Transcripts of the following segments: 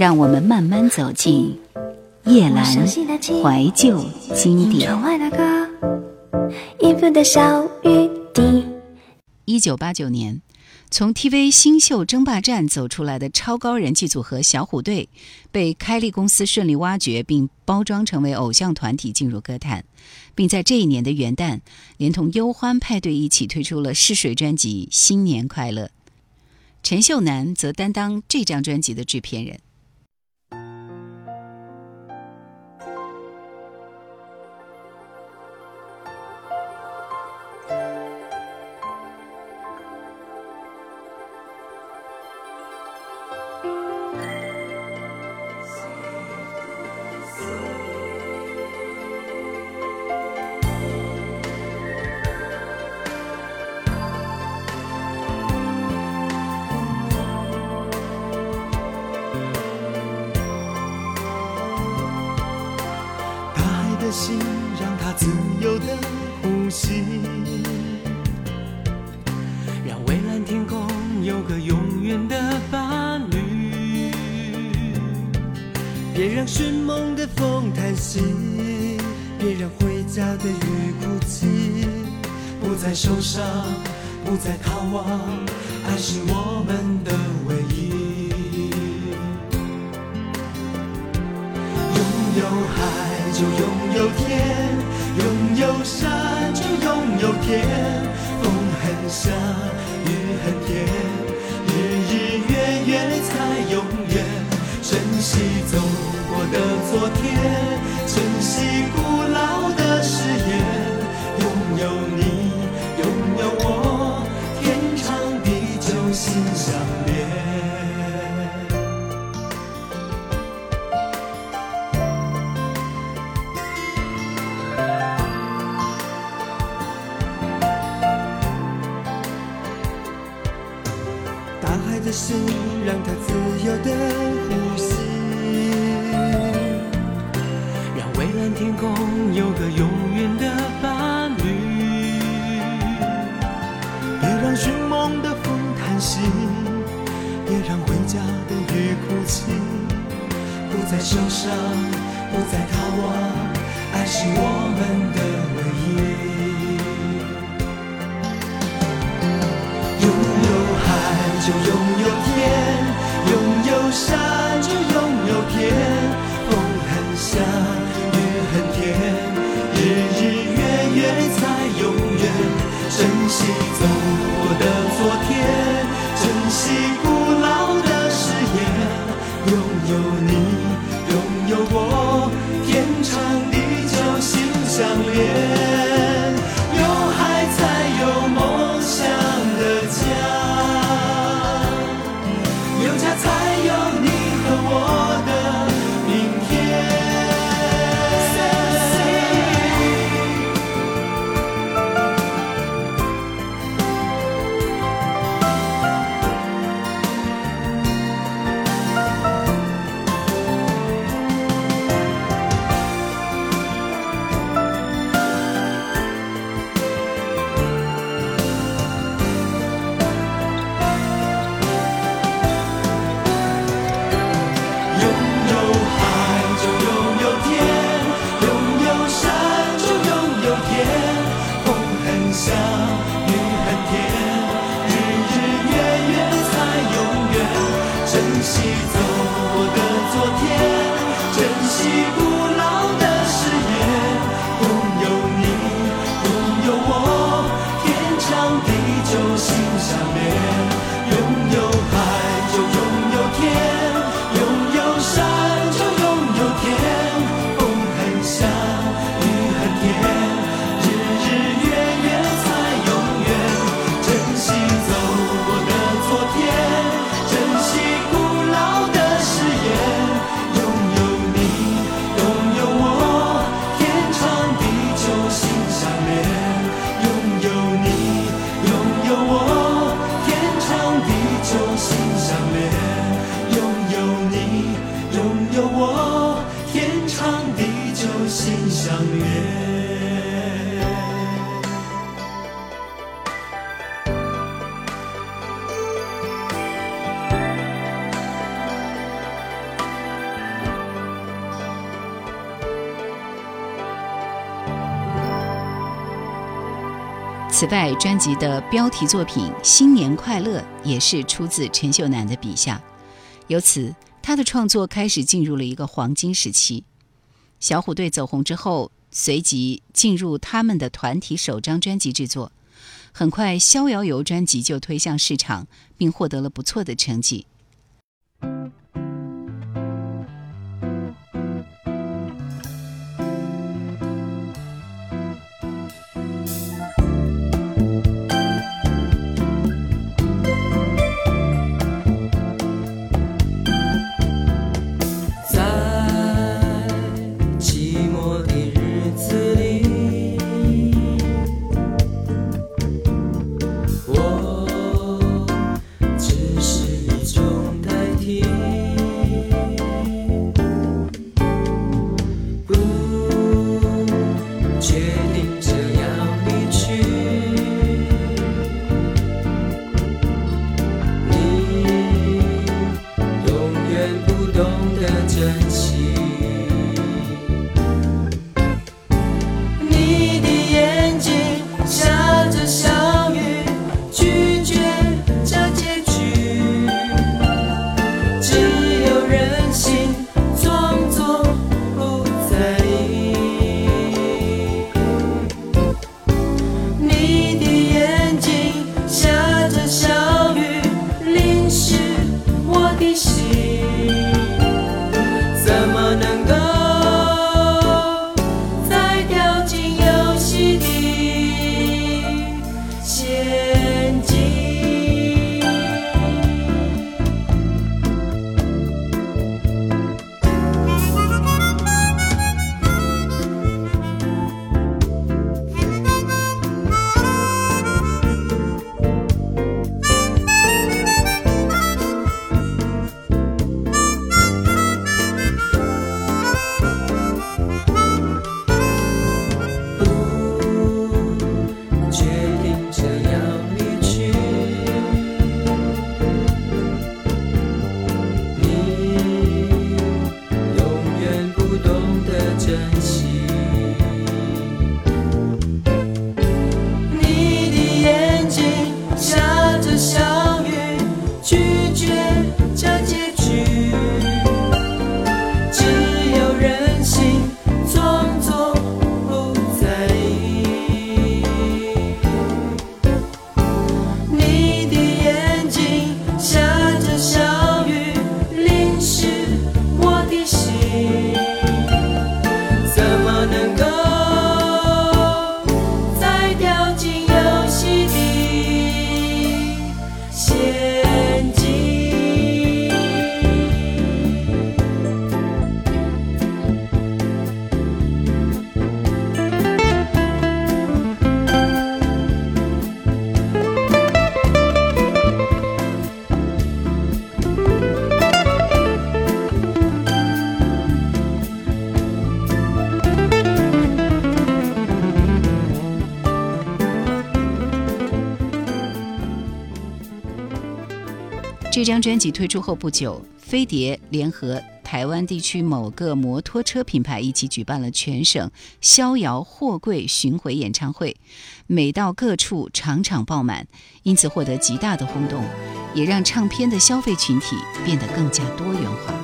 让我们慢慢走进叶阑怀旧经典。一九八九年，从 TV 新秀争霸战走出来的超高人气组合小虎队，被开利公司顺利挖掘并包装成为偶像团体进入歌坛，并在这一年的元旦，连同忧欢派对一起推出了试水专辑《新年快乐》。陈秀楠则担当这张专辑的制片人。不再受伤，不再逃亡，爱是我们的唯一。拥有海。就拥有天，拥有山就拥有天。风很香，雨很甜，日日月月才永远。珍惜走过的昨天，珍惜古老的誓言。拥有你，拥有我，天长地久，心相连。大海的心，让它自由的呼吸，让蔚蓝天空有个永远的伴让寻梦的风叹息，别让回家的雨哭泣。不再受伤，不再逃亡，爱是我们的唯一。拥有海，就拥有天，拥有。山就拥有天，风很香，此外，专辑的标题作品《新年快乐》也是出自陈秀楠的笔下，由此他的创作开始进入了一个黄金时期。小虎队走红之后，随即进入他们的团体首张专辑制作，很快《逍遥游》专辑就推向市场，并获得了不错的成绩。这张专辑推出后不久，飞碟联合台湾地区某个摩托车品牌一起举办了全省逍遥货柜巡回演唱会，每到各处场场爆满，因此获得极大的轰动，也让唱片的消费群体变得更加多元化。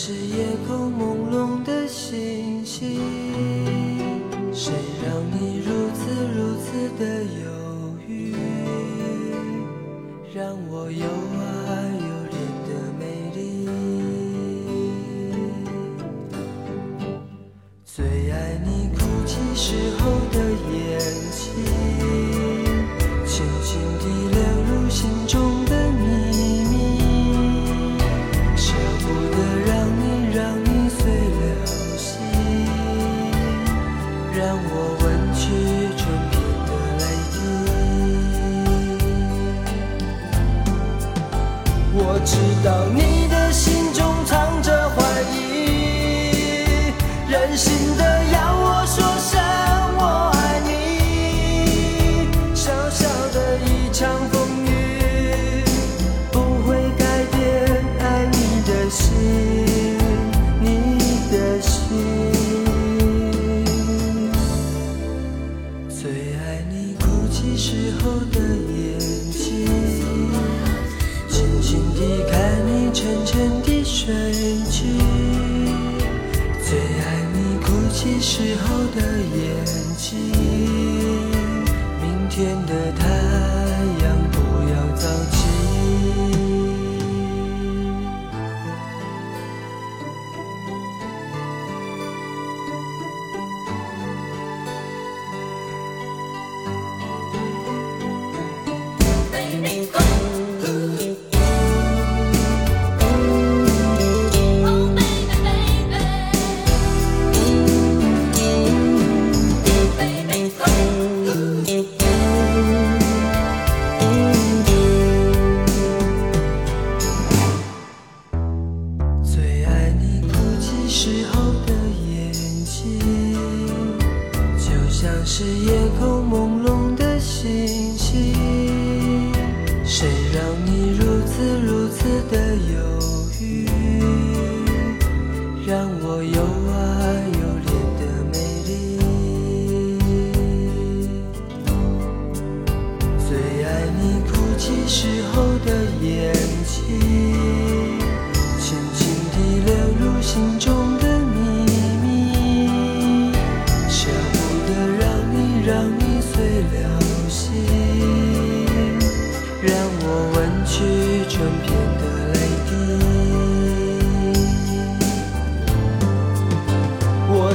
是夜空梦时候的眼睛，轻轻地看你沉沉的睡去。最爱你哭泣时候的眼睛，明天的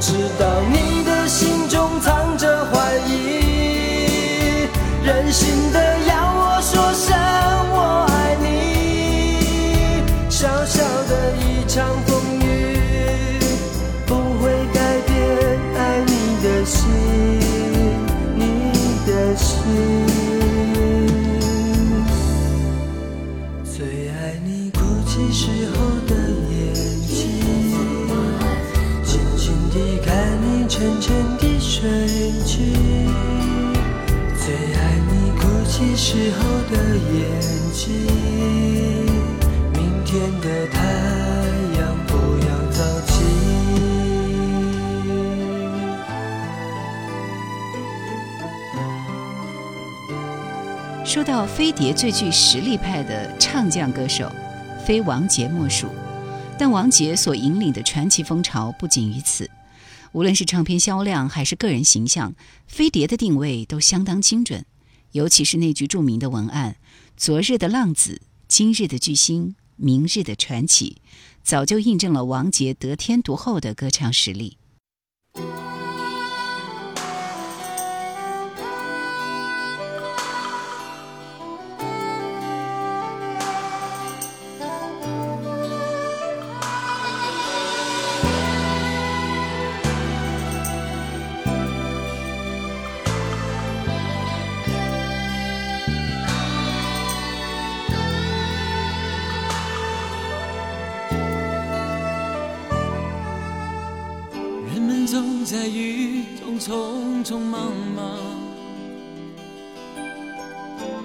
知道你的心中藏着怀疑，任性的沉沉的睡去，最爱你哭泣时候的眼睛。明天的太阳不要早起。说到飞碟最具实力派的唱将歌手，非王杰莫属。但王杰所引领的传奇风潮不仅于此，无论是唱片销量还是个人形象，飞碟的定位都相当精准。尤其是那句著名的文案：“昨日的浪子，今日的巨星，明日的传奇”，早就印证了王杰得天独厚的歌唱实力。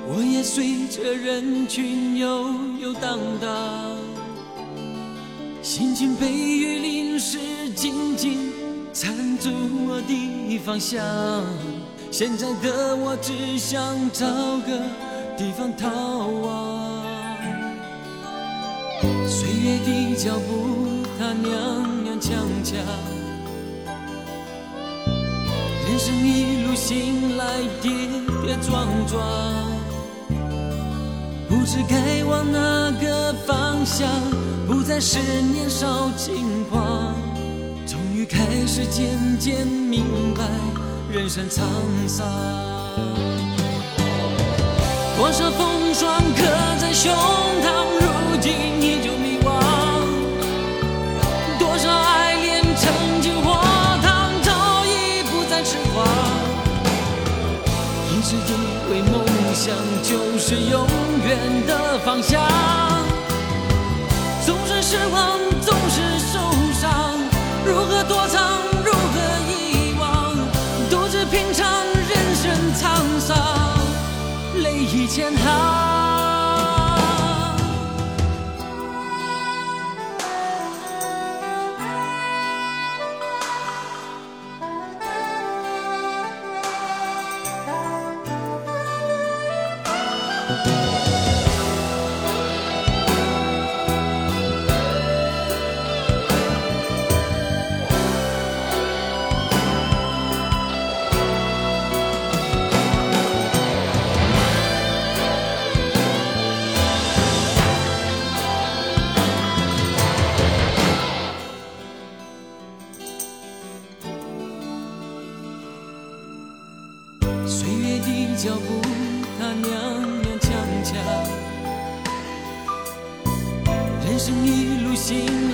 我也随着人群游游荡荡，心情被雨淋湿，紧紧缠住我的方向。现在的我只想找个地方逃亡，岁月的脚步它踉踉跄跄。人生一路醒来跌跌撞撞，不知该往哪个方向，不再是年少轻狂，终于开始渐渐明白人生沧桑。多少风霜刻在胸膛，如今依旧迷惘。多少爱恋曾经火烫，早已不再痴狂。一直以为梦想就是永远的方向，总是失望，总是受伤。如何躲藏，如何遗忘？独自品尝人生沧桑，泪已千行。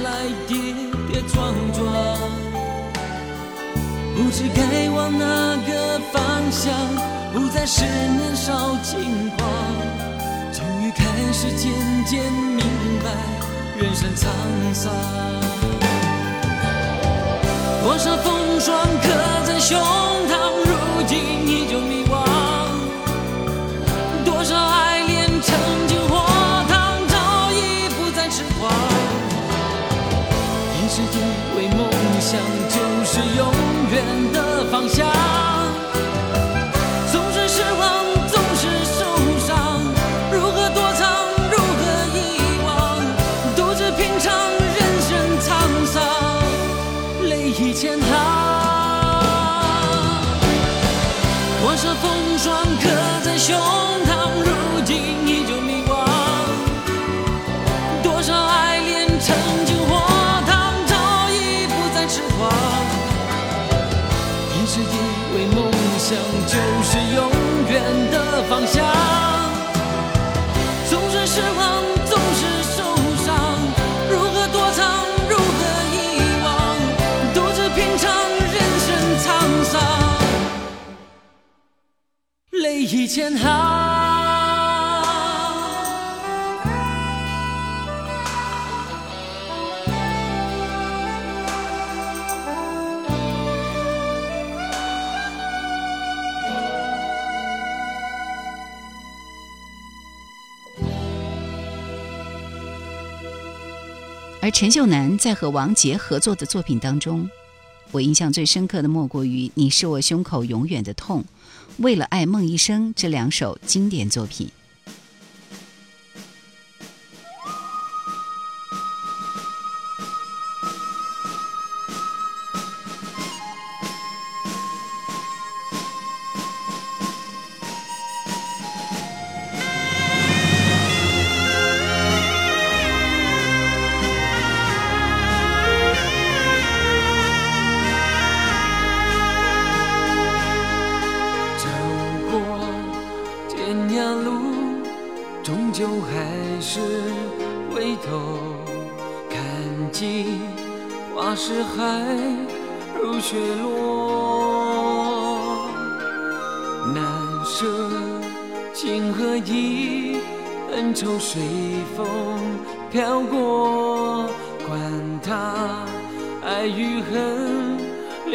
来跌跌撞撞，不知该往哪个方向，不再是年少轻狂。终于开始渐渐明白人生沧桑，多少风霜刻在胸梦想就是永远的方向，总是失望，总是受伤，如何躲藏，如何遗忘，独自品尝人生沧桑，泪已千行。多少风霜刻在胸膛，泪已千行。而陈秀楠在和王杰合作的作品当中，我印象最深刻的莫过于《你是我胸口永远的痛》《为了爱梦一生》这两首经典作品。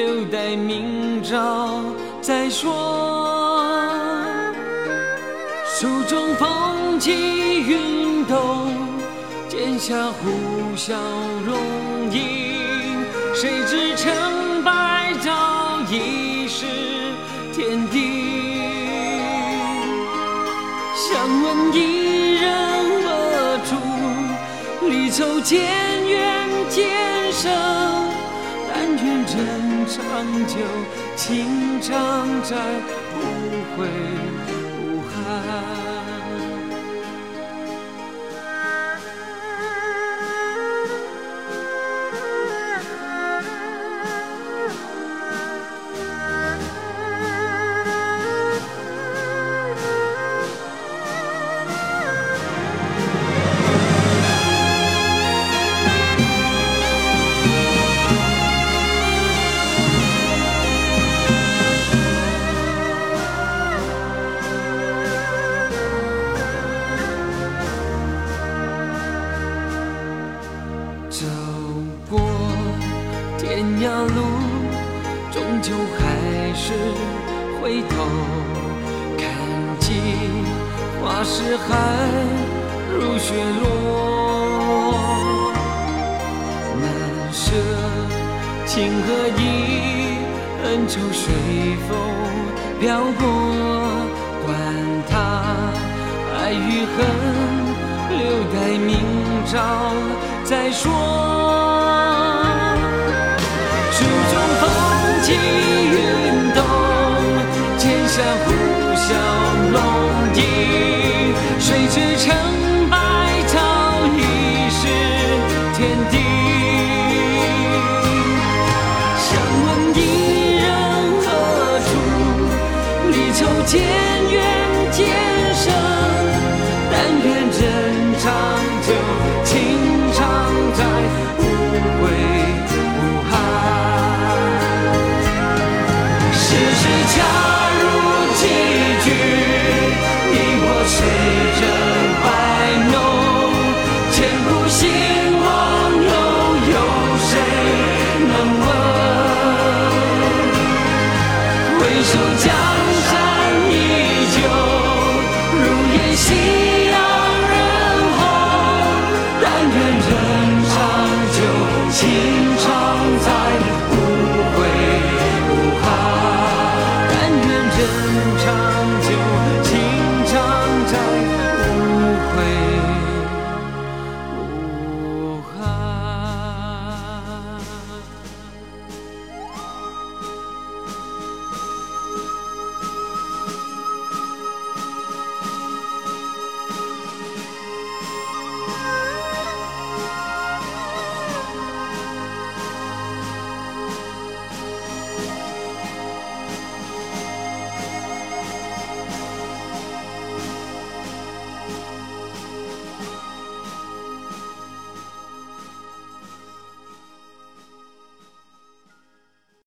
留待明朝再说。手中风起云动，剑下呼啸容影，谁知成败早已是天定。想问一人何处？离愁渐远渐生。但愿人长久，情长债，不悔。情和义，恩仇随风飘过，管他爱与恨，留待明朝再说。书中风起云动，剑下伊人何处？离愁渐远渐。